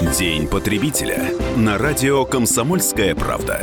День потребителя на радио «Комсомольская правда».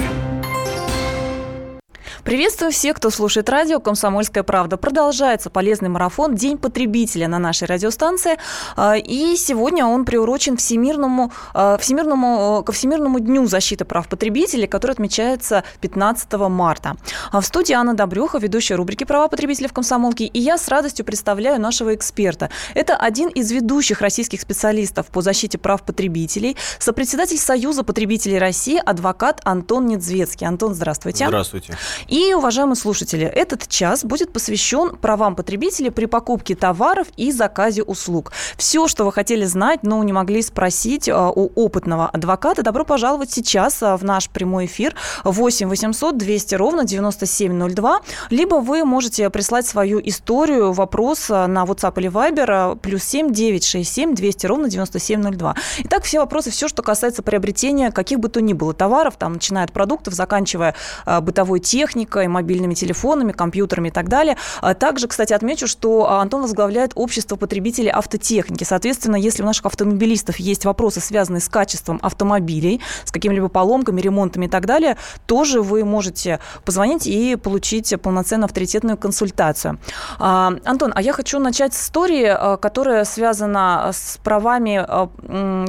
Приветствую всех, кто слушает радио «Комсомольская правда». Продолжается полезный марафон «День потребителя» на нашей радиостанции. А, и сегодня он приурочен Всемирному, а, Всемирному, ко Всемирному дню защиты прав потребителей, который отмечается 15 марта. А в студии Анна Добрюха, ведущая рубрики «Права потребителей в комсомолке». И я с радостью представляю нашего эксперта. Это один из ведущих российских специалистов по защите прав потребителей, сопредседатель Союза потребителей России, адвокат Антон Недзвецкий. Антон, здравствуйте. Здравствуйте. И, уважаемые слушатели, этот час будет посвящен правам потребителей при покупке товаров и заказе услуг. Все, что вы хотели знать, но не могли спросить а, у опытного адвоката, добро пожаловать сейчас а, в наш прямой эфир 8 800 200 ровно 9702, либо вы можете прислать свою историю, вопрос а, на WhatsApp или Viber плюс 7 967 200 ровно 9702. Итак, все вопросы, все, что касается приобретения каких бы то ни было товаров, там, начиная от продуктов, заканчивая бытовой техникой, электроникой, мобильными телефонами, компьютерами и так далее. А также, кстати, отмечу, что а, Антон возглавляет общество потребителей автотехники. Соответственно, если у наших автомобилистов есть вопросы, связанные с качеством автомобилей, с какими-либо поломками, ремонтами и так далее, тоже вы можете позвонить и получить полноценную авторитетную консультацию. А, Антон, а я хочу начать с истории, которая связана с правами,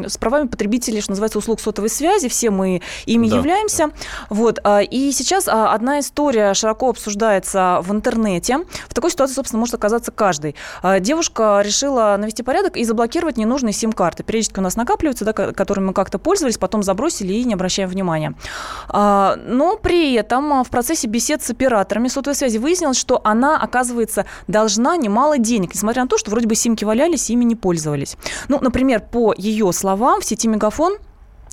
с правами потребителей, что называется, услуг сотовой связи. Все мы ими да. являемся. Вот. И сейчас одна история история широко обсуждается в интернете. В такой ситуации, собственно, может оказаться каждый. А, девушка решила навести порядок и заблокировать ненужные сим-карты. Периодически у нас накапливаются, да, которыми мы как-то пользовались, потом забросили и не обращаем внимания. А, но при этом в процессе бесед с операторами сотовой связи выяснилось, что она, оказывается, должна немало денег, несмотря на то, что вроде бы симки валялись, ими не пользовались. Ну, например, по ее словам, в сети Мегафон а,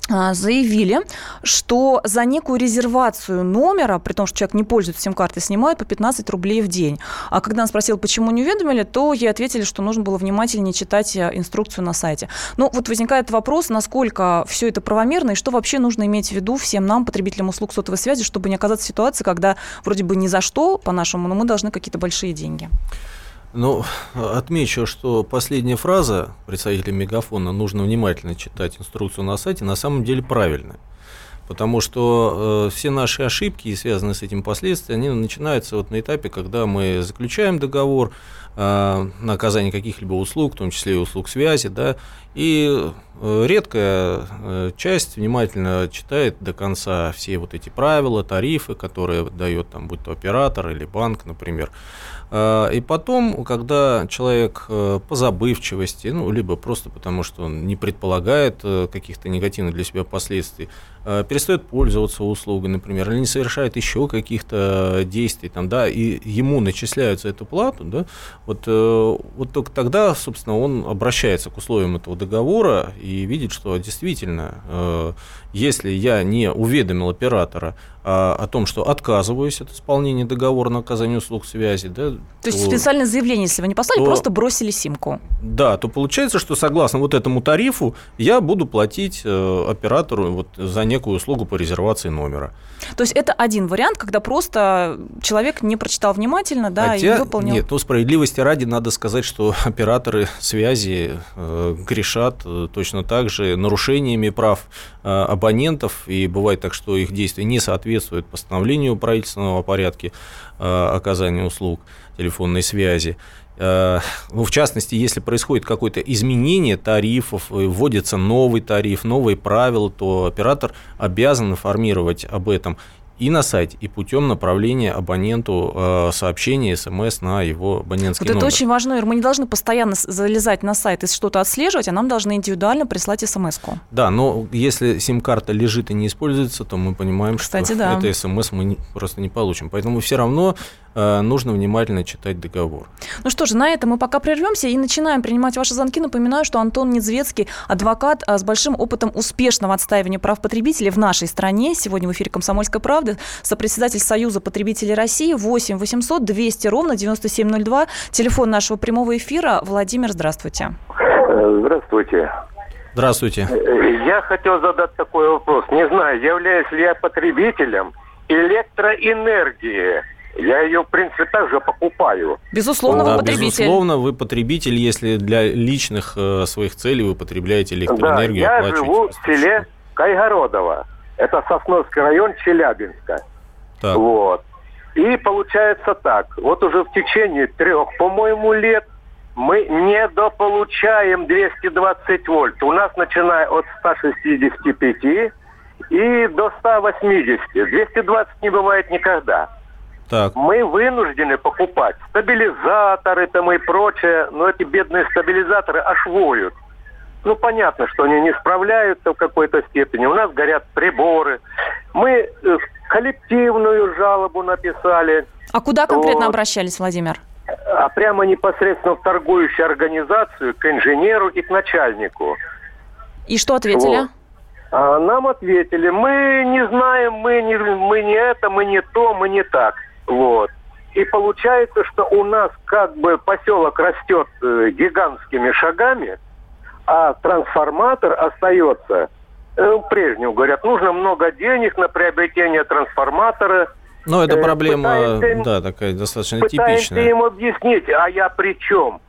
заявили, что за некую резервацию номера, при том, что человек не пользуется сим-картой, снимают по 15 рублей в день. А когда он спросил, почему не уведомили, то ей ответили, что нужно было внимательнее читать э, инструкцию на сайте. Ну, вот возникает вопрос, насколько все это правомерно и что вообще нужно иметь в виду всем нам, потребителям услуг сотовой связи, чтобы не оказаться в ситуации, когда вроде бы ни за что, по-нашему, но мы должны какие-то большие деньги. Ну, отмечу, что последняя фраза представителя Мегафона «нужно внимательно читать инструкцию на сайте» на самом деле правильная. Потому что э, все наши ошибки, связанные с этим последствия, они начинаются вот на этапе, когда мы заключаем договор э, на оказание каких-либо услуг, в том числе и услуг связи, да, и э, редкая э, часть внимательно читает до конца все вот эти правила, тарифы, которые дает там, будь то оператор или банк, например. А, и потом, когда человек э, по забывчивости, ну, либо просто потому, что он не предполагает э, каких-то негативных для себя последствий, э, перестает пользоваться услугой, например, или не совершает еще каких-то действий, там, да, и ему начисляются эту плату, да, вот, вот только тогда, собственно, он обращается к условиям этого договора и видит, что действительно, если я не уведомил оператора а, о том, что отказываюсь от исполнения договора на оказание услуг связи. Да, то, то есть специальное заявление, если вы не послали, то, просто бросили симку. Да, то получается, что согласно вот этому тарифу я буду платить э, оператору вот за некую услугу по резервации номера. То есть это один вариант, когда просто человек не прочитал внимательно, да, Хотя, и выполнил. Нет, ну справедливости ради надо сказать, что операторы связи э, грешат э, точно так же нарушениями прав э, абонентов, и бывает так, что их действия не соответствуют постановлению правительственного порядка э, оказания услуг телефонной связи. Э, ну, в частности, если происходит какое-то изменение тарифов, вводится новый тариф, новые правила, то оператор обязан информировать об этом и на сайте, и путем направления абоненту э, сообщения, смс на его абонентский вот номер. это очень важно, Ир. Мы не должны постоянно залезать на сайт и что-то отслеживать, а нам должны индивидуально прислать смс-ку. Да, но если сим-карта лежит и не используется, то мы понимаем, Кстати, что да. это смс мы не, просто не получим. Поэтому все равно нужно внимательно читать договор. Ну что же, на этом мы пока прервемся и начинаем принимать ваши звонки. Напоминаю, что Антон Недзвецкий, адвокат э, с большим опытом успешного отстаивания прав потребителей в нашей стране. Сегодня в эфире «Комсомольской правды» сопредседатель Союза потребителей России 8 800 200 ровно 9702. Телефон нашего прямого эфира. Владимир, здравствуйте. Э, здравствуйте. Здравствуйте. Я хотел задать такой вопрос. Не знаю, являюсь ли я потребителем электроэнергии Я ее, в принципе, также покупаю. Безусловно, да, вы потребитель. Безусловно, вы потребитель, если для личных э, своих целей вы потребляете электроэнергию. Да, я живу в селе Кайгородово. Это Сосновский район Челябинска. Так. Вот. И получается так. Вот уже в течение трех, по-моему, лет мы недополучаем 220 вольт. У нас начиная от 165 и до 180. 220 не бывает никогда. Так. Мы вынуждены покупать стабилизаторы там и прочее, но эти бедные стабилизаторы аж воют. Ну, понятно, что они не справляются в какой-то степени. У нас горят приборы. Мы э, коллективную жалобу написали. А куда конкретно Вот. обращались, Владимир? А прямо непосредственно в торгующую организацию, к инженеру и к начальнику. И что ответили? Вот. А нам ответили, мы не знаем, мы не, мы не это, мы не то, мы не так. Вот. И получается, что у нас как бы поселок растет э, гигантскими шагами, а трансформатор остается э, прежним. Говорят, нужно много денег на приобретение трансформатора. Ну, это Э, проблема, пытаемся да, такая достаточно Пытаемся типичная. им объяснить, а я при чем?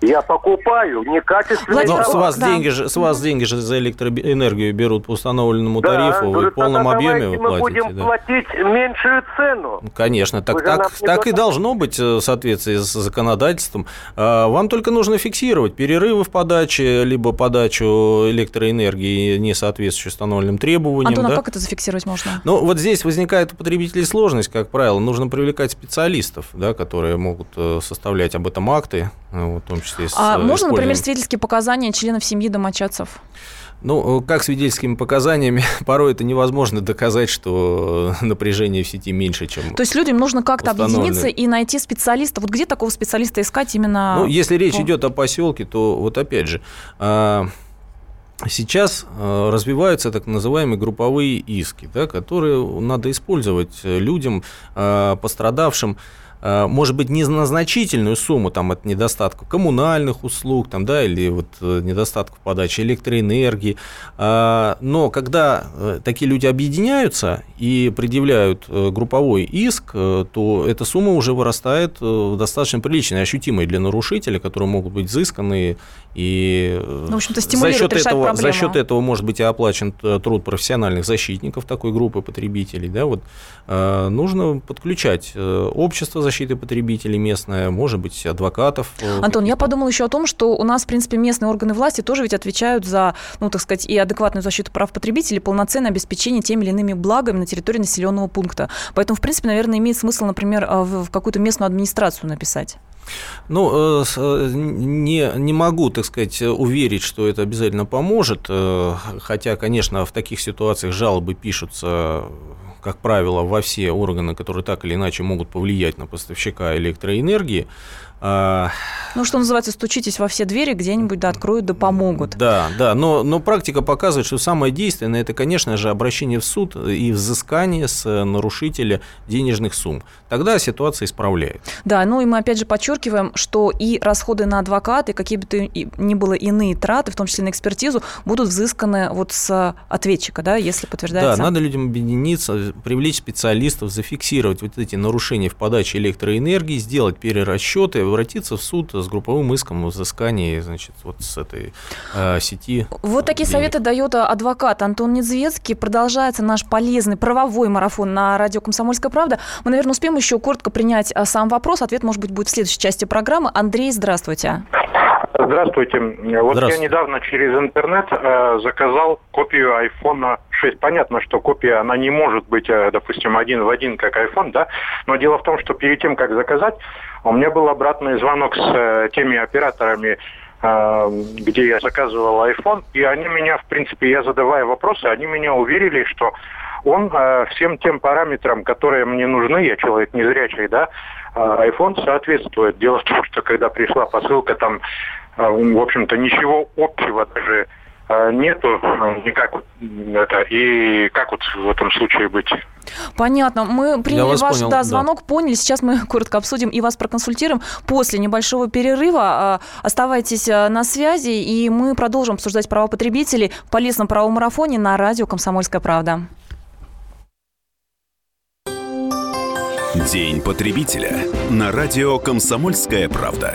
Я покупаю некачественный Но товар. с вас Да. деньги же, с вас деньги же за электроэнергию берут по установленному Да, тарифу, вы в полном объеме вы мы платите. будем да. платить меньшую цену. Ну, Конечно, так, Вы так, так и должно быть э, в соответствии с законодательством. А, Вам только нужно фиксировать перерывы в подаче, либо подачу электроэнергии, не соответствующей установленным требованиям. Антон, а да. как это зафиксировать можно? Ну, вот здесь возникает у потребителей сложность, как правило. Нужно привлекать специалистов, да, которые могут э, составлять об этом акты, вот, в том числе с А э, можно, например, свидетельские показания членов семьи домочадцев? Ну, э, как свидетельскими показаниями, порой это невозможно доказать, что э, напряжение в сети меньше, чем... То есть людям нужно как-то объединиться и найти специалиста. Вот где такого специалиста искать именно? Ну, если речь идет о поселке, то вот опять же, а, сейчас развиваются так называемые групповые иски, да, которые надо использовать людям, пострадавшим, может быть, не на значительную сумму там, от недостатка коммунальных услуг там, да, или вот, э, недостатков подачи электроэнергии. А, Но когда э, такие люди объединяются и предъявляют э, групповой иск, э, то эта сумма уже вырастает э, достаточно приличной, ощутимой для нарушителя, которые могут быть взысканы. И э, Ну, в общем-то, за счет, этого, за счет этого может быть и оплачен э, труд профессиональных защитников такой группы потребителей. Да, вот, э, нужно подключать э, общество защиты потребителей местное, может быть, адвокатов. э, Антон, я подумала еще о том, что у нас, в принципе, местные органы власти тоже ведь отвечают за, ну, так сказать, и адекватную защиту прав потребителей, полноценное обеспечение теми или иными благами на территории населенного пункта. Поэтому, в принципе, наверное, имеет смысл, например, а, в какую-то местную администрацию написать. Ну, э, э, не, не могу, так сказать, уверить, что это обязательно поможет, хотя, конечно, в таких ситуациях жалобы пишутся, как правило, во все органы, которые так или иначе могут повлиять на поставщика электроэнергии. А, Ну, что называется, стучитесь во все двери, где-нибудь да откроют, да помогут. Да, да, но, но практика показывает, что самое действенное это, конечно же, обращение в суд и взыскание с э, нарушителя денежных сумм. Тогда ситуация исправляет. Да, ну и мы опять же подчеркиваем, что и расходы на адвоката, и какие бы то ни было иные траты, в том числе на экспертизу, будут взысканы вот с ответчика, да, если подтверждается. Да, надо людям объединиться, привлечь специалистов, зафиксировать вот эти нарушения в подаче электроэнергии, сделать перерасчеты, обратиться в суд с групповым иском о взыскании, значит, вот с этой э, сети. Вот такие денег. советы дает адвокат Антон Недзвецкий. Продолжается наш полезный правовой марафон на радио «Комсомольская правда». Мы, наверное, успеем еще коротко принять а, сам вопрос. Ответ, может быть, будет в следующей части программы. Андрей, здравствуйте. Здравствуйте. Вот Здравствуйте. я недавно через интернет э, заказал копию iPhone 6. Понятно, что копия, она не может быть, э, допустим, один в один, как iPhone, да? Но дело в том, что перед тем, как заказать, у меня был обратный звонок с э, теми операторами, э, где я заказывал iPhone, и они меня, в принципе, я задавая вопросы, они меня уверили, что он э, всем тем параметрам, которые мне нужны, я человек незрячий, да, э, iPhone соответствует. Дело в том, что когда пришла посылка, там, в общем-то, ничего общего даже э, нету э, никак это и как вот в этом случае быть Понятно. Мы приняли вас ваш понял, да, да. звонок, поняли. Сейчас мы коротко обсудим и вас проконсультируем. После небольшого перерыва а, оставайтесь а, на связи, и мы продолжим обсуждать права потребителей в полезном правом марафоне на радио «Комсомольская правда». День потребителя на радио «Комсомольская правда».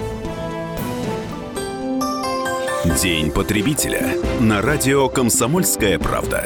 День потребителя на радио «Комсомольская правда».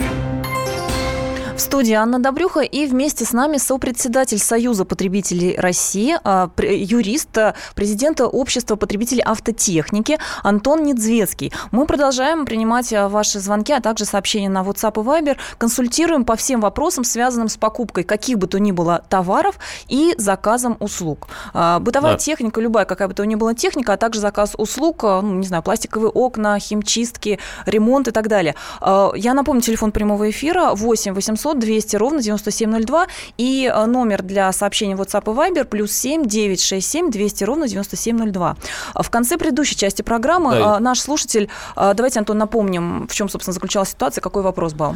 В студии Анна Добрюха и вместе с нами сопредседатель Союза потребителей России, а, юрист, а, президента Общества потребителей автотехники Антон Недзвецкий. Мы продолжаем принимать а, ваши звонки, а также сообщения на WhatsApp и Viber. Консультируем по всем вопросам, связанным с покупкой каких бы то ни было товаров и заказом услуг. Бытовая да. техника, любая какая бы то ни была техника, а также заказ услуг, ну, не знаю, пластиковые окна, химчистки, ремонт и так далее. Я напомню, телефон прямого эфира 8 800 800 200 ровно 9702 и э, номер для сообщений WhatsApp и Viber плюс 7 967 200 ровно 9702. В конце предыдущей части программы да. Э, наш слушатель, э, давайте, Антон, напомним, в чем, собственно, заключалась ситуация, какой вопрос был.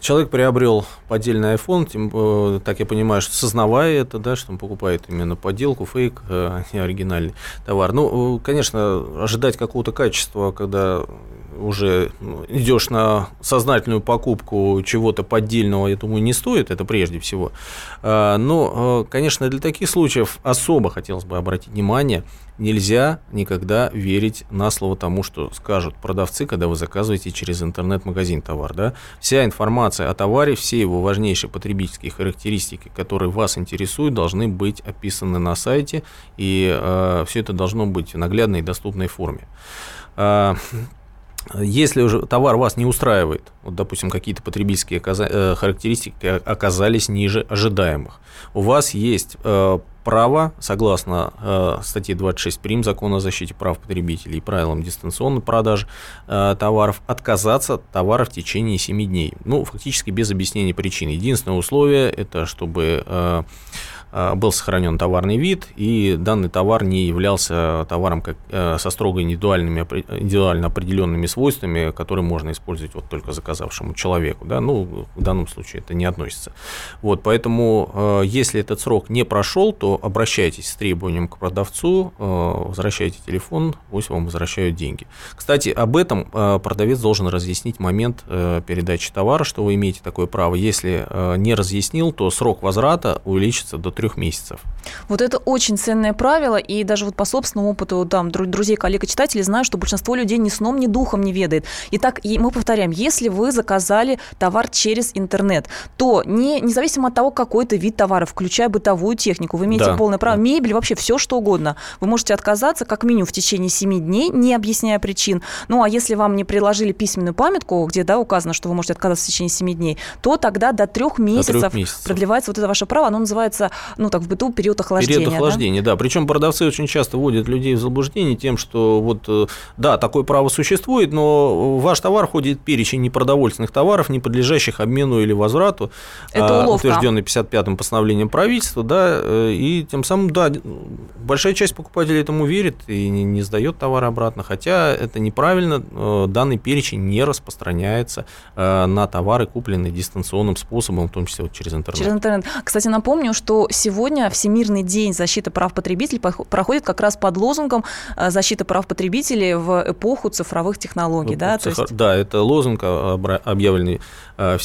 Человек приобрел поддельный iPhone, тем, так я понимаю, что сознавая это, да, что он покупает именно подделку, фейк, а не оригинальный товар. Ну, конечно, ожидать какого-то качества, когда уже ну, идешь на сознательную покупку чего-то поддельного, я думаю, не стоит, это прежде всего. А, но, э, конечно, для таких случаев особо хотелось бы обратить внимание, нельзя никогда верить на слово тому, что скажут продавцы, когда вы заказываете через интернет-магазин товар. Да? Вся информация о товаре, все его важнейшие потребительские характеристики, которые вас интересуют, должны быть описаны на сайте, и э, все это должно быть в наглядной и доступной форме. А, если уже товар вас не устраивает, вот, допустим, какие-то потребительские э, характеристики оказались ниже ожидаемых, у вас есть э, право, согласно э, статье 26 прим закона о защите прав потребителей и правилам дистанционной продажи товаров, отказаться от товара в течение 7 дней. Ну, фактически без объяснения причин. Единственное условие – это чтобы был сохранен товарный вид, и данный товар не являлся товаром как, э, со строго индивидуальными, индивидуально определенными свойствами, которые можно использовать вот только заказавшему человеку. Да? Ну, в данном случае это не относится. Вот, поэтому, э, если этот срок не прошел, то обращайтесь с требованием к продавцу, возвращайте телефон, пусть вам возвращают деньги. Кстати, об этом продавец должен разъяснить момент передачи товара, что вы имеете такое право. Если не разъяснил, то срок возврата увеличится до 3 трех месяцев. Вот это очень ценное правило, и даже вот по собственному опыту там, друзей, коллег и читателей знаю, что большинство людей ни сном, ни духом не ведает. Итак, и мы повторяем, если вы заказали товар через интернет, то не, независимо от того, какой это вид товара, включая бытовую технику, вы имеете да. полное право, да. мебель, вообще все что угодно, вы можете отказаться как минимум в течение 7 дней, не объясняя причин. Ну, а если вам не приложили письменную памятку, где да, указано, что вы можете отказаться в течение 7 дней, то тогда до трех месяцев, до 3 месяцев. продлевается вот это ваше право, оно называется ну, так, в быту период охлаждения. Период охлаждения, да. да. Причем продавцы очень часто вводят людей в заблуждение тем, что вот, э, да, такое право существует, но ваш товар входит в перечень непродовольственных товаров, не подлежащих обмену или возврату, Это уловка. утвержденный 55-м постановлением правительства, да, э, и тем самым, да, большая часть покупателей этому верит и не, не сдает товар обратно, хотя это неправильно, э, данный перечень не распространяется на товары, купленные дистанционным способом, в том числе вот через интернет. Через интернет. Кстати, напомню, что сегодня Всемирный день защиты прав потребителей проходит как раз под лозунгом э, защиты прав потребителей в эпоху цифровых технологий. Да, Цифр... есть... да это лозунг, объявленный э,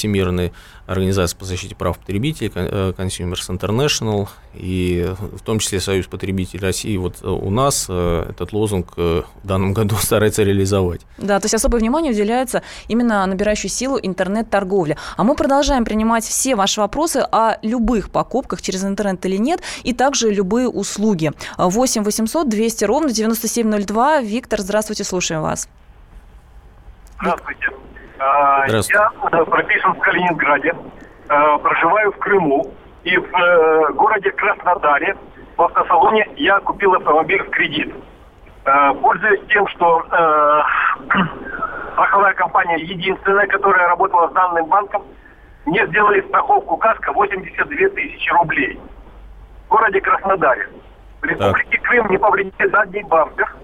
Организацией по защите прав потребителей, э, Consumers International, и в том числе Союз потребителей России. Вот у нас этот лозунг в данном году старается реализовать. Да, то есть особое внимание уделяется именно набирающей силу интернет-торговле. А мы продолжаем принимать все ваши вопросы о любых покупках через интернет или нет, и также любые услуги. 8 800 200 ровно 9702. Виктор, здравствуйте, слушаем вас. Здравствуйте. А. Я прописан в Калининграде, а, проживаю в Крыму и в э, городе Краснодаре в автосалоне я купил автомобиль в кредит. Пользуясь тем, что э, страховая компания единственная, которая работала с данным банком, мне сделали страховку КАСКО 82 тысячи рублей. городе Краснодаре. В Республике Крым не повредили задний бампер,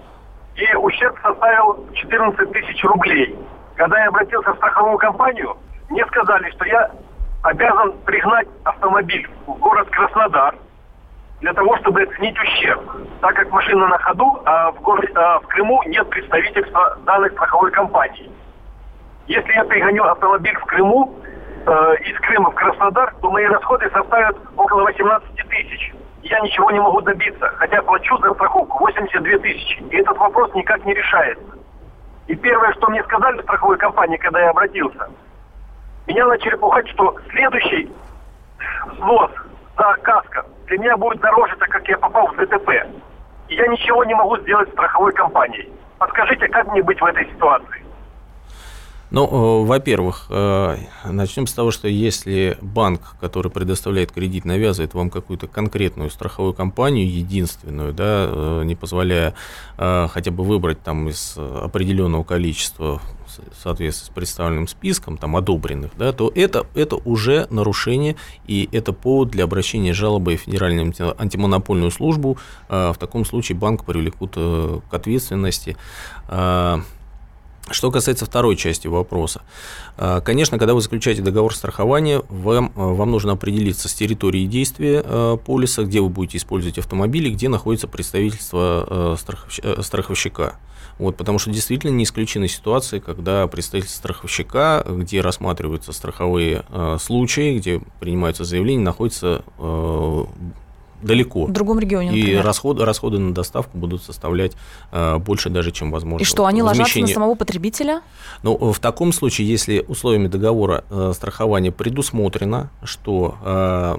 и ущерб составил 14 тысяч рублей. Когда я обратился в страховую компанию, мне сказали, что я обязан пригнать автомобиль в город Краснодар для того, чтобы оценить ущерб. Так как машина на ходу, а в, городе, а в Крыму нет представительства данной страховой компании. Если я пригоню автомобиль в Крыму, э, из Крыма в Краснодар, то мои расходы составят около 18 тысяч. Я ничего не могу добиться, хотя плачу за страховку 82 тысячи. И этот вопрос никак не решается. И первое, что мне сказали в страховой компании, когда я обратился, меня начали пугать, что следующий взнос за каско для меня будет дороже, так как я попал в ДТП. И я ничего не могу сделать страховой компанией. Подскажите, как мне быть в этой ситуации? Ну, э, во-первых, э, начнем с того, что если банк, который предоставляет кредит, навязывает вам какую-то конкретную страховую компанию, единственную, да, э, не позволяя хотя бы выбрать там из определенного количества в соответствии с представленным списком, там, одобренных, да, то это, это уже нарушение, и это повод для обращения жалобы в Федеральную антимонопольную службу. В таком случае банк привлекут к ответственности что касается второй части вопроса, а, конечно, когда вы заключаете договор страхования, вам, а, вам нужно определиться с территорией действия а, полиса, где вы будете использовать автомобили, где находится представительство страховщика. Вот, потому что действительно не исключены ситуации, когда представительство страховщика, где рассматриваются страховые случаи, где принимаются заявления, находится далеко. В другом регионе, например. И расходы, расходы на доставку будут составлять э, больше даже, чем возможно. И что, они ложатся на самого потребителя? Ну, в таком случае, если условиями договора э, страхования предусмотрено, что э,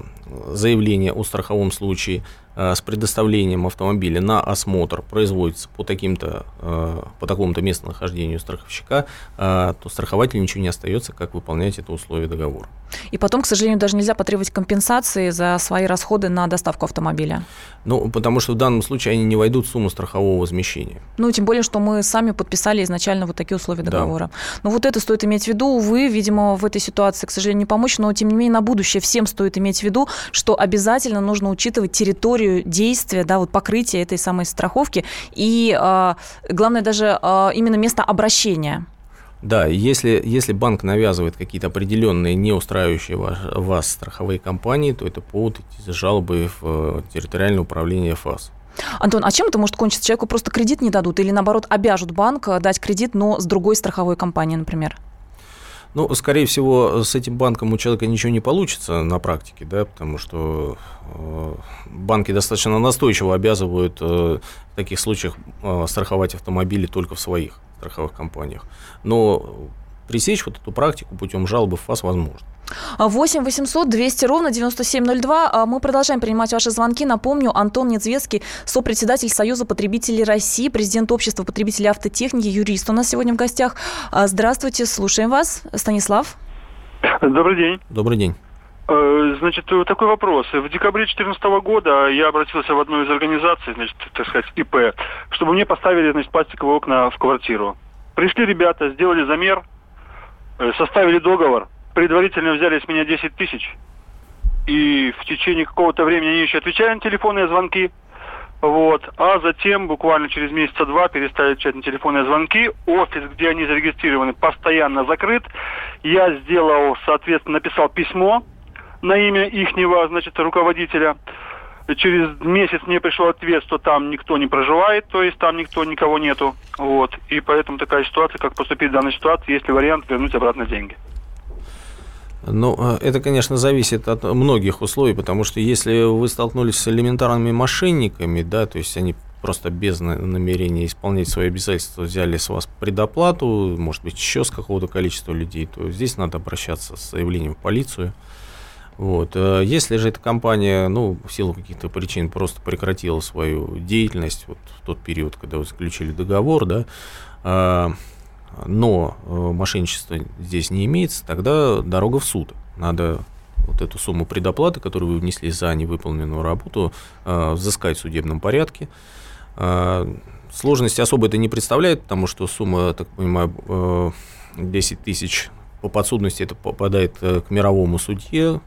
заявление о страховом случае Э, с предоставлением автомобиля на осмотр производится по, таким-то, э, по такому-то местонахождению страховщика, э, то страхователю ничего не остается, как выполнять это условие договора. И потом, к сожалению, даже нельзя потребовать компенсации за свои расходы на доставку автомобиля. Ну, потому что в данном случае они не войдут в сумму страхового возмещения. Ну, тем более, что мы сами подписали изначально вот такие условия договора. Да. Ну, вот это стоит иметь в виду. Увы, видимо, в этой ситуации, к сожалению, не помочь, но, тем не менее, на будущее всем стоит иметь в виду, что обязательно нужно учитывать территорию действия, да, вот покрытия этой самой страховки и, э, главное, даже э, именно место обращения. Да, если, если банк навязывает какие-то определенные не устраивающие вас, вас страховые компании, то это повод идти за жалобой в э, территориальное управление ФАС. Антон, а чем это может кончиться? Человеку просто кредит не дадут или, наоборот, обяжут банк дать кредит, но с другой страховой компанией, например? Ну, скорее всего, с этим банком у человека ничего не получится на практике, да, потому что э, банки достаточно настойчиво обязывают э, в таких случаях э, страховать автомобили только в своих страховых компаниях. Но пресечь вот эту практику путем жалобы в ФАС возможно. 8 800 200 ровно 9702. А, мы продолжаем принимать ваши звонки. Напомню, Антон Недзвецкий, сопредседатель Союза потребителей России, президент общества потребителей автотехники, юрист у нас сегодня в гостях. А, здравствуйте, слушаем вас. Станислав. Добрый день. Добрый день. Э, значит, такой вопрос. В декабре 2014 года я обратился в одну из организаций, значит, так сказать, ИП, чтобы мне поставили, значит, пластиковые окна в квартиру. Пришли ребята, сделали замер, э, составили договор, предварительно взяли с меня 10 тысяч. И в течение какого-то времени они еще отвечали на телефонные звонки. Вот. А затем, буквально через месяца два, перестали отвечать на телефонные звонки. Офис, где они зарегистрированы, постоянно закрыт. Я сделал, соответственно, написал письмо на имя ихнего, значит, руководителя. Через месяц мне пришел ответ, что там никто не проживает, то есть там никто, никого нету. Вот. И поэтому такая ситуация, как поступить в данной ситуации, есть ли вариант вернуть обратно деньги. Ну, э, это, конечно, зависит от многих условий, потому что если вы столкнулись с элементарными мошенниками, да, то есть они просто без намерения исполнять свои обязательства взяли с вас предоплату, может быть, еще с какого-то количества людей, то здесь надо обращаться с заявлением в полицию. Вот. Э, если же эта компания, ну, в силу каких-то причин просто прекратила свою деятельность вот в тот период, когда вы заключили договор, да, э, но э, мошенничество здесь не имеется, тогда дорога в суд. Надо вот эту сумму предоплаты, которую вы внесли за невыполненную работу, взыскать в судебном порядке. Сложности особо это не представляет, потому что сумма, так понимаю, 10 тысяч по подсудности это попадает к мировому судье.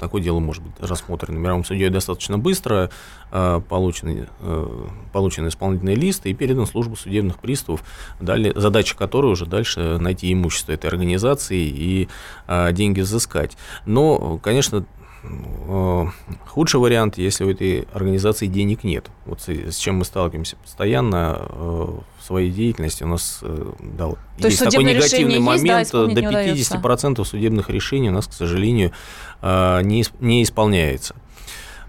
такое дело может быть рассмотрено мировым судьей достаточно быстро, э, получен, э, получен исполнительный лист и передан в службу судебных приставов, далее, задача которой уже дальше найти имущество этой организации и э, деньги взыскать. Но, конечно, худший вариант, если у этой организации денег нет. Вот с чем мы сталкиваемся постоянно в своей деятельности. У нас да, То есть, такой негативный момент. Есть, да, до 50% судебных решений у нас, к сожалению, не, не исполняется.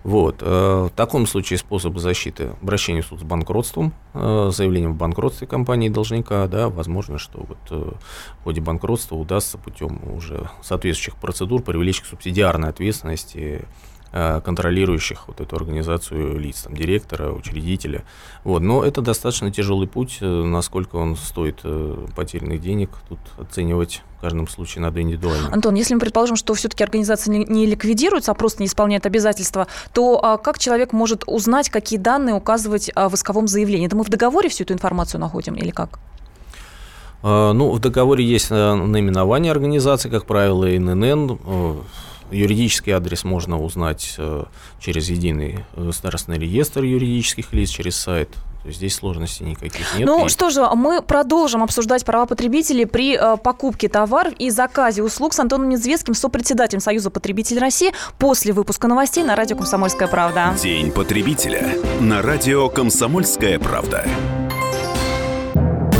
Вот. Э, в таком случае способы защиты обращение в суд с банкротством, э, заявлением в банкротстве компании должника, да, возможно, что вот э, в ходе банкротства удастся путем уже соответствующих процедур привлечь к субсидиарной ответственности контролирующих вот эту организацию лиц, там, директора, учредителя. Вот. Но это достаточно тяжелый путь, э, насколько он стоит э, потерянных денег, тут оценивать в каждом случае надо индивидуально. Антон, если мы предположим, что все-таки организация не ликвидируется, а просто не исполняет обязательства, то а, как человек может узнать, какие данные указывать в исковом заявлении? Это мы в договоре всю эту информацию находим или как? Ну, в договоре есть наименование организации, как правило, ИНН, Юридический адрес можно узнать э, через единый государственный реестр юридических лиц, через сайт здесь сложностей никаких нет. Ну и... что же, мы продолжим обсуждать права потребителей при э, покупке товаров и заказе услуг с Антоном Незвецким, сопредседателем Союза потребителей России, после выпуска новостей на радио «Комсомольская правда». День потребителя на радио «Комсомольская правда».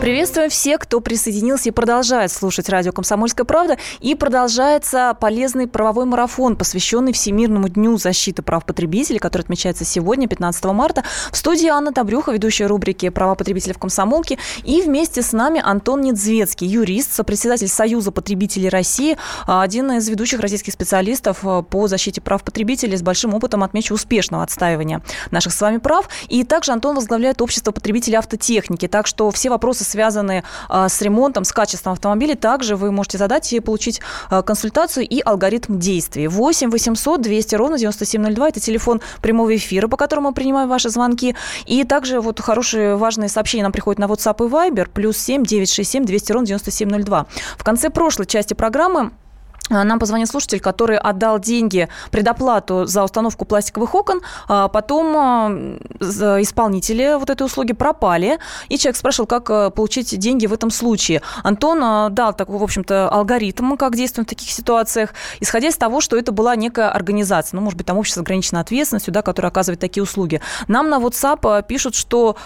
Приветствуем всех, кто присоединился и продолжает слушать радио «Комсомольская правда». И продолжается полезный правовой марафон, посвященный Всемирному дню защиты прав потребителей, который отмечается сегодня, 15 марта. В студии Анна Добрюха, ведущая рубрики «Права потребителей в комсомолке». И вместе с нами Антон Недзвецкий, юрист, сопредседатель Союза потребителей России, один из ведущих российских специалистов э, по защите прав потребителей с большим опытом, отмечу, успешного отстаивания наших с вами прав. И также Антон возглавляет общество потребителей автотехники. Так что все вопросы, связанные а, с ремонтом, с качеством автомобиля, также вы можете задать и получить а, консультацию и алгоритм действий. 8 800 200 ровно 9702 – это телефон прямого эфира, по которому мы принимаем ваши звонки. И также вот хорошие важные сообщения нам приходят на WhatsApp и Viber, плюс 7 967 200 ровно 9702. В конце прошлой части программы нам позвонил слушатель, который отдал деньги, предоплату за установку пластиковых окон, а потом а, исполнители вот этой услуги пропали, и человек спрашивал, как э, получить деньги в этом случае. Антон дал такой, в общем-то, алгоритм, как действовать в таких ситуациях, исходя из того, что это была некая организация, ну, может быть, там общество с ограниченной ответственностью, да, которое оказывает такие услуги. Нам на WhatsApp пишут, что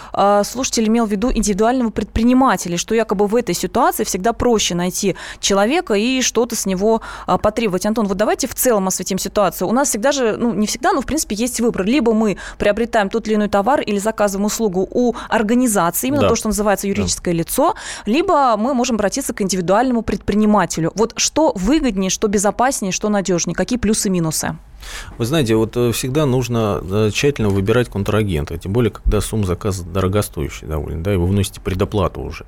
слушатель имел в виду индивидуального предпринимателя, что якобы в этой ситуации всегда проще найти человека и что-то с него а, потребовать. Антон, вот давайте в целом осветим ситуацию. У нас всегда же, ну, не всегда, но, в принципе, есть выбор. Либо мы приобретаем тот или иной товар или заказываем услугу у организации, именно да. то, что называется юридическое да. лицо, либо мы можем обратиться к индивидуальному предпринимателю. Вот что выгоднее, что безопаснее, что надежнее, какие плюсы и минусы? Вы знаете, вот э, всегда нужно э, тщательно выбирать контрагента, тем более, когда сумма заказа дорогостоящая довольно, да, и вы вносите предоплату уже.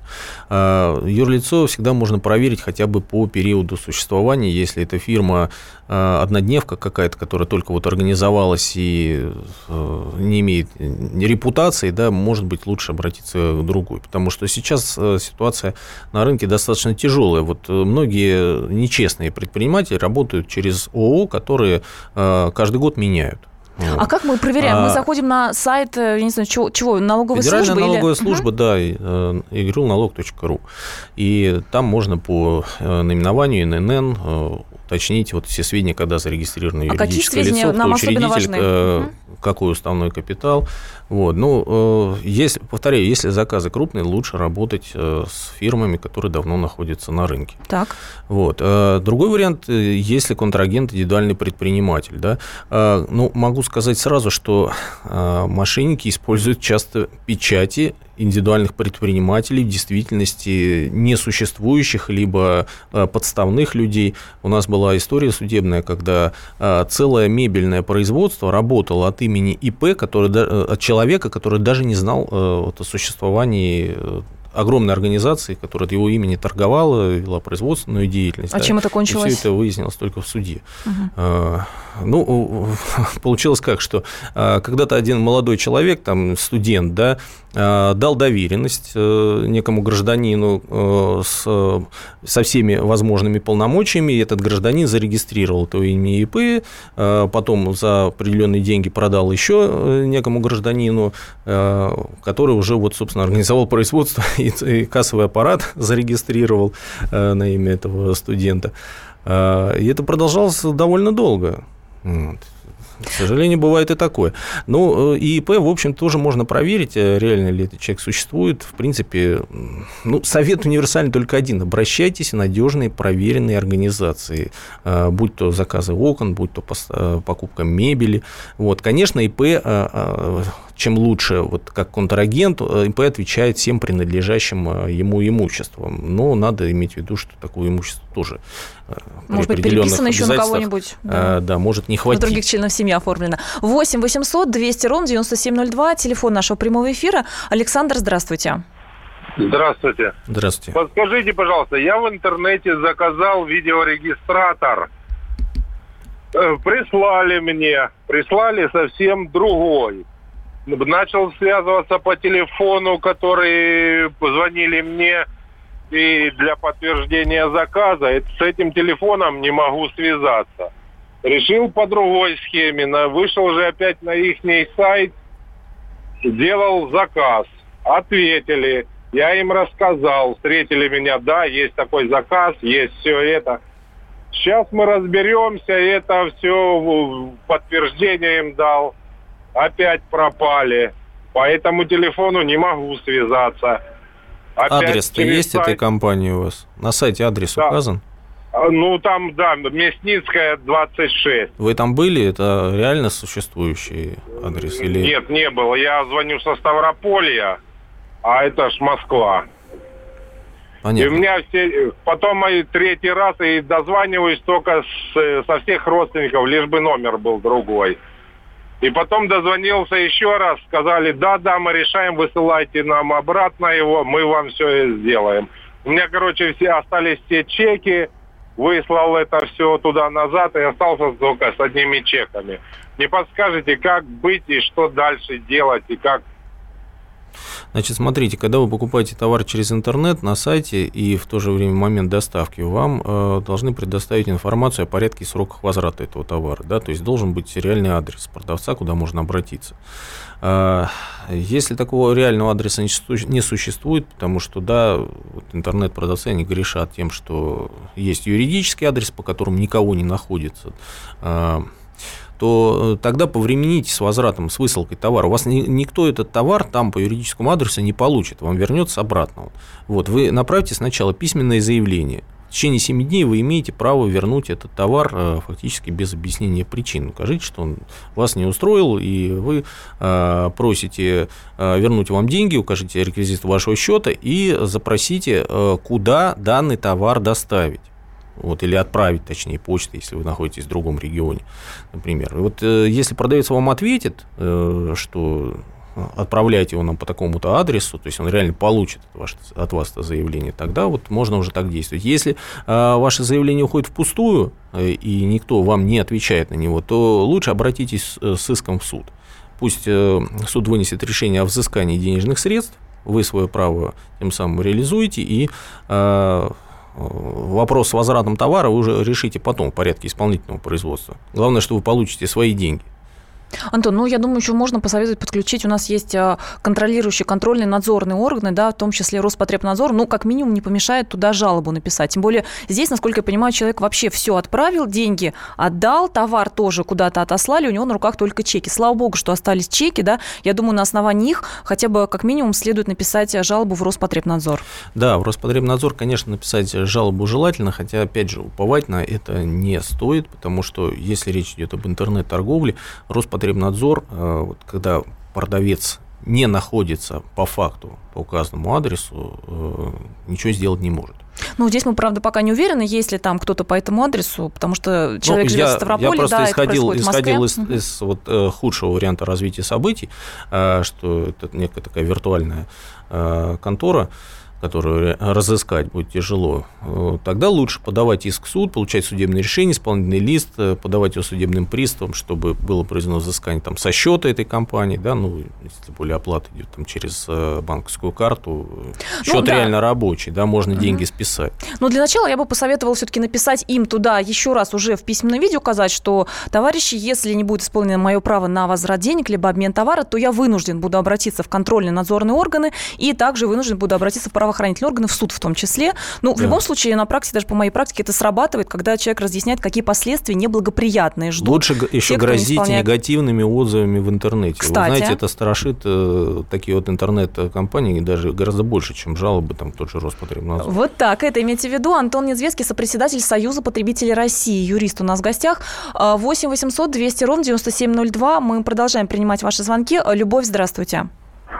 А юрлицо всегда можно проверить хотя бы по периоду существования, если это фирма однодневка какая-то, которая только вот организовалась и э, не имеет репутации, да, может быть, лучше обратиться к другой, потому что сейчас ситуация на рынке достаточно тяжелая. Вот многие нечестные предприниматели работают через ООО, которые Э, каждый год меняют. Вот. А как мы проверяем? А, мы заходим на сайт, э, я не знаю, чего, чего налоговой Федеральная службы? налоговая или... служба, угу. да, игрулналог.ру. И там можно по э, наименованию ННН уточнить вот все сведения, когда зарегистрировано а юридическое лицо, кто учредитель, э, какой уставной капитал. Вот. Ну, э, если, повторяю, если заказы крупные, лучше работать э, с фирмами, которые давно находятся на рынке. Так. Вот. Э, другой вариант, э, если контрагент индивидуальный предприниматель. Да? Э, ну, могу сказать сразу, что э, мошенники используют часто печати индивидуальных предпринимателей, в действительности несуществующих, либо э, подставных людей. У нас была история судебная, когда э, целое мебельное производство работало от имени ИП, который, от человека, который даже не знал о существовании огромной организации, которая от его имени торговала, вела производственную деятельность. А да, чем это кончилось? И все это выяснилось только в суде. Угу. Ну, получилось как, что а, когда-то один молодой человек, там, студент, да, а, дал доверенность э, некому гражданину э, с, со всеми возможными полномочиями, и этот гражданин зарегистрировал то имя ИП, потом за определенные деньги продал еще э, некому гражданину, который уже, вот, собственно, организовал производство и кассовый аппарат зарегистрировал на имя этого студента. И это продолжалось довольно долго. Вот. К сожалению, бывает и такое. Ну, ИИП, в общем, тоже можно проверить, э, реально ли этот человек существует. В принципе, ну, совет универсальный только один. Обращайтесь в надежные, проверенные организации. Э, будь то заказы окон, будь то э, покупка мебели. Вот, конечно, ИП чем лучше, вот как контрагент, ИП отвечает всем принадлежащим ему имуществом. Но надо иметь в виду, что такое имущество тоже может быть, переписано еще на кого-нибудь. Да. да, может не хватить. На других членов семьи оформлено. 8 800 200 ровно 9702, телефон нашего прямого эфира. Александр, здравствуйте. Здравствуйте. Здравствуйте. Подскажите, пожалуйста, я в интернете заказал видеорегистратор. Э, прислали мне, прислали совсем другой. Начал связываться по телефону, который позвонили мне и для подтверждения заказа с этим телефоном не могу связаться. Решил по другой схеме, вышел же опять на их сайт, сделал заказ, ответили, я им рассказал, встретили меня, да, есть такой заказ, есть все это. Сейчас мы разберемся, это все подтверждение им дал, опять пропали. По этому телефону не могу связаться. Адрес-то есть сайт. этой компании у вас? На сайте адрес да. указан? А, ну, там, да, Мясницкая, 26. Вы там были? Это реально существующий адрес? Или... Нет, не было. Я звоню со Ставрополья, а это ж Москва. Понятно. И у меня все... Потом мои третий раз и дозваниваюсь только с, со всех родственников, лишь бы номер был другой. И потом дозвонился еще раз, сказали, да, да, мы решаем, высылайте нам обратно его, мы вам все сделаем. У меня, короче, все остались все чеки, выслал это все туда-назад и остался только с одними чеками. Не подскажете, как быть и что дальше делать, и как Значит, смотрите, когда вы покупаете товар через интернет на сайте и в то же время момент доставки, вам э, должны предоставить информацию о порядке и сроках возврата этого товара. Да? То есть должен быть реальный адрес продавца, куда можно обратиться. Э, если такого реального адреса не существует, потому что, да, вот интернет-продавцы, они грешат тем, что есть юридический адрес, по которому никого не находится, э, то э, тогда повремените с возвратом, с высылкой товара. У вас ни, никто этот товар там по юридическому адресу не получит, вам вернется обратно. Вот, вы направьте сначала письменное заявление. В течение 7 дней вы имеете право вернуть этот товар э, фактически без объяснения причин. Укажите, что он вас не устроил, и вы э, просите вернуть вам деньги, укажите реквизит вашего счета и запросите, куда данный товар доставить вот, или отправить, точнее, почтой, если вы находитесь в другом регионе, например. И вот э, если продавец вам ответит, э, что отправляйте его нам по такому-то адресу, то есть он реально получит ваше, от вас это заявление, тогда вот можно уже так действовать. Если э, ваше заявление уходит впустую, э, и никто вам не отвечает на него, то лучше обратитесь с, с иском в суд. Пусть э, суд вынесет решение о взыскании денежных средств, вы свое право тем самым реализуете, и э, вопрос с возвратом товара вы уже решите потом в порядке исполнительного производства. Главное, что вы получите свои деньги. Антон, ну я думаю, еще можно посоветовать подключить. У нас есть а, контролирующие, контрольные, надзорные органы, да, в том числе Роспотребнадзор. Ну, как минимум, не помешает туда жалобу написать. Тем более здесь, насколько я понимаю, человек вообще все отправил, деньги отдал, товар тоже куда-то отослали, у него на руках только чеки. Слава богу, что остались чеки, да. Я думаю, на основании их хотя бы как минимум следует написать жалобу в Роспотребнадзор. Да, в Роспотребнадзор, конечно, написать жалобу желательно, хотя, опять же, уповать на это не стоит, потому что если речь идет об интернет-торговле, Роспотребнадзор Роспотребнадзор, э, когда продавец не находится по факту по указанному адресу, э, ничего сделать не может. Ну, здесь мы, правда, пока не уверены, есть ли там кто-то по этому адресу, потому что человек ну, живет я, в Ставрополе, я просто да, исходил, это исходил из, из вот, э, худшего варианта развития событий, э, что это некая такая виртуальная э, контора, которую разыскать будет тяжело, э, тогда лучше подавать иск в суд, получать судебное решение, исполнительный лист, э, подавать его судебным приставам, чтобы было произведено взыскание там, со счета этой компании, да, ну, если более оплата идет там, через э, банковскую карту, счет ну, да. реально рабочий, да, можно угу. деньги списать. Но для начала я бы посоветовала все-таки написать им туда еще раз уже в письменном виде указать, что, товарищи, если не будет исполнено мое право на возврат денег, либо обмен товара, то я вынужден буду обратиться в контрольные надзорные органы и также вынужден буду обратиться в правоохранительные органы, в суд в том числе. Ну, в да. любом случае, на практике, даже по моей практике, это срабатывает, когда человек разъясняет, какие последствия неблагоприятные ждут. Лучше еще те, грозить исполняет... негативными отзывами в интернете. Кстати. Вы знаете, это страшит э, такие вот интернет-компании даже гораздо больше, чем жалобы там тот же Роспотребнадзор. Вот так, это имейте в виду. Антон Недзвецкий, сопредседатель Союза потребителей России, юрист у нас в гостях. 8 800 200 ровно 9702. Мы продолжаем принимать ваши звонки. Любовь, здравствуйте.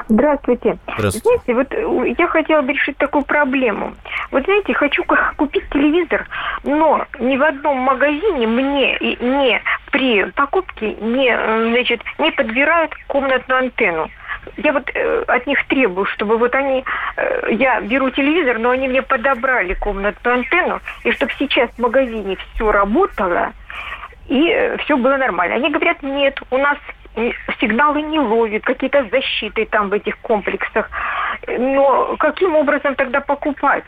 Здравствуйте. Здравствуйте. Знаете, вот э, я хотела бы решить такую проблему. Вот знаете, хочу купить телевизор, но ни в одном магазине мне не при покупке не, э, значит, не подбирают комнатную антенну. Я вот э, от них требую, чтобы вот они, э, я беру телевизор, но они мне подобрали комнатную антенну, и чтобы сейчас в магазине все работало, и э, все было нормально. Они говорят, нет, у нас сигналы не ловит, какие-то защиты там в этих комплексах. Но каким образом тогда покупать?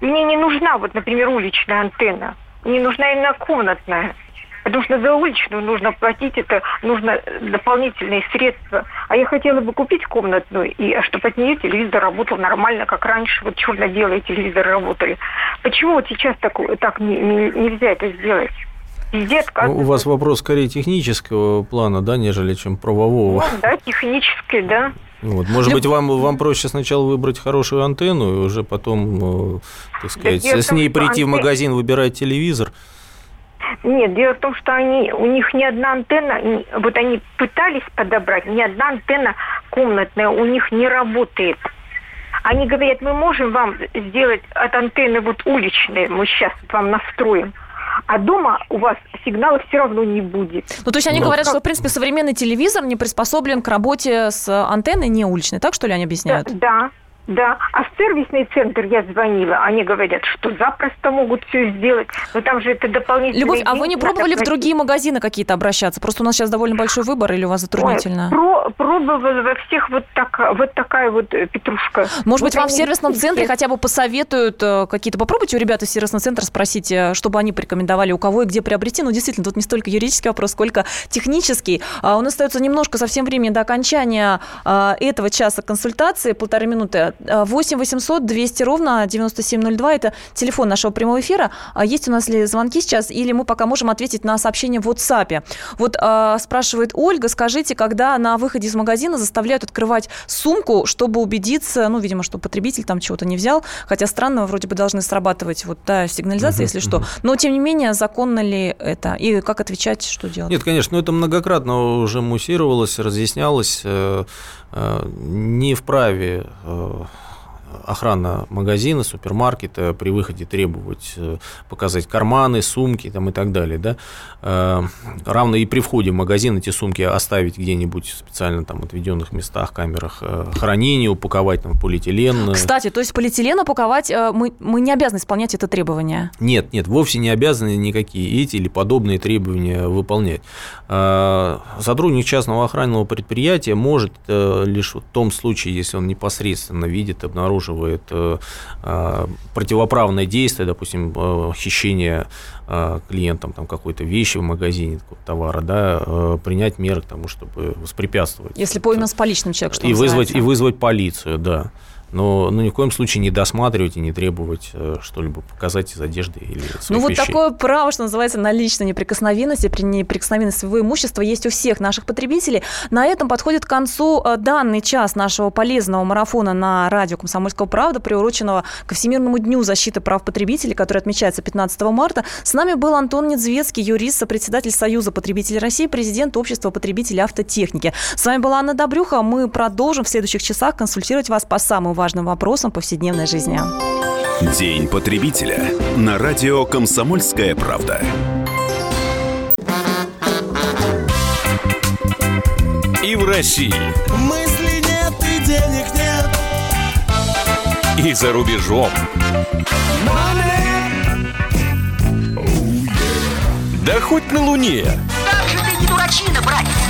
Мне не нужна, вот, например, уличная антенна. Мне нужна именно комнатная. Потому что за уличную нужно платить, это нужно дополнительные средства. А я хотела бы купить комнатную, и а чтобы от нее телевизор работал нормально, как раньше, вот черно-белые телевизоры работали. Почему вот сейчас так, так не, не, нельзя это сделать? Везде Ну, у вас вопрос скорее технического плана, да, нежели чем правового. Ну, да, технический, да. Вот. Может Люб... быть, вам, вам проще сначала выбрать хорошую антенну и уже потом, э, так сказать, да, с ней том, прийти антен... в магазин, выбирать телевизор? Нет, дело в том, что они, у них ни одна антенна, вот они пытались подобрать, ни одна антенна комнатная у них не работает. Они говорят, мы можем вам сделать от антенны вот уличные, мы сейчас вам настроим а дома у вас сигнала все равно не будет. Ну, то есть они Но говорят, как... что, в принципе, современный телевизор не приспособлен к работе с антенной не уличной, так что ли они объясняют? Да, да, а в сервисный центр я звонила, они говорят, что запросто могут все сделать, но там же это дополнительные Любовь, а вы не пробовали в другие магазины какие-то обращаться? Просто у нас сейчас довольно большой выбор или у вас затруднительно? Ой, про, пробовала во всех вот, так, вот такая вот э, петрушка. Может вот быть, вам в сервисном центре хотя бы посоветуют э, какие-то... Попробуйте у ребят из сервисного центра спросить, э, чтобы они порекомендовали, у кого и где приобрести. Ну, действительно, тут не столько юридический вопрос, сколько технический. А у нас остается немножко совсем времени до окончания этого часа консультации, полторы минуты 8 800 200 ровно 9702. Это телефон нашего прямого эфира. А есть у нас ли звонки сейчас, или мы пока можем ответить на сообщение в WhatsApp. Вот а, спрашивает Ольга, скажите, когда на выходе из магазина заставляют открывать сумку, чтобы убедиться, ну, видимо, что потребитель там чего-то не взял, хотя странно, вроде бы должны срабатывать вот та сигнализация, если что. Но, тем не менее, законно ли это? И как отвечать, что делать? Нет, конечно, но это многократно уже муссировалось, разъяснялось. Э, не вправе э, охрана магазина, супермаркета при выходе требовать э, показать карманы, сумки там, и так далее. Да? Э, равно и при входе в магазин эти сумки оставить где-нибудь в специально там отведенных местах, камерах э, хранения, упаковать там полиэтилен. Кстати, то есть полиэтилен упаковать мы, мы не обязаны исполнять это требование? Нет, нет, вовсе не обязаны никакие эти или подобные требования выполнять. Сотрудник частного охранного предприятия может лишь в том случае, если он непосредственно видит, обнаруживает обнаруживает э, э, противоправное действие, допустим, э, хищение клиентам там, какой-то вещи в магазине, товара, да, принять меры к тому, чтобы воспрепятствовать. Если пойман с поличным человек, что и вызвать, и вызвать полицию, да. Но ну, ни в коем случае не досматривать и не требовать э, что-либо показать из одежды или своих Ну вот вещей. такое право, что называется, на личной неприкосновенности, при неприкосновенности своего имущества есть у всех наших потребителей. На этом подходит к концу э, данный час нашего полезного марафона на радио «Комсомольская правда», приуроченного ко Всемирному дню защиты прав потребителей, который отмечается 15 марта. С нами был Антон Недзвецкий, юрист, сопредседатель Союза потребителей России, президент Общества потребителей автотехники. С вами была Анна Добрюха. Мы продолжим в следующих часах консультировать вас по самым важным вопросам повседневной жизни. День потребителя на радио «Комсомольская правда». И в России. Мысли нет и денег нет. И за рубежом. Да хоть на Луне. Как же ты не дурачина, братец,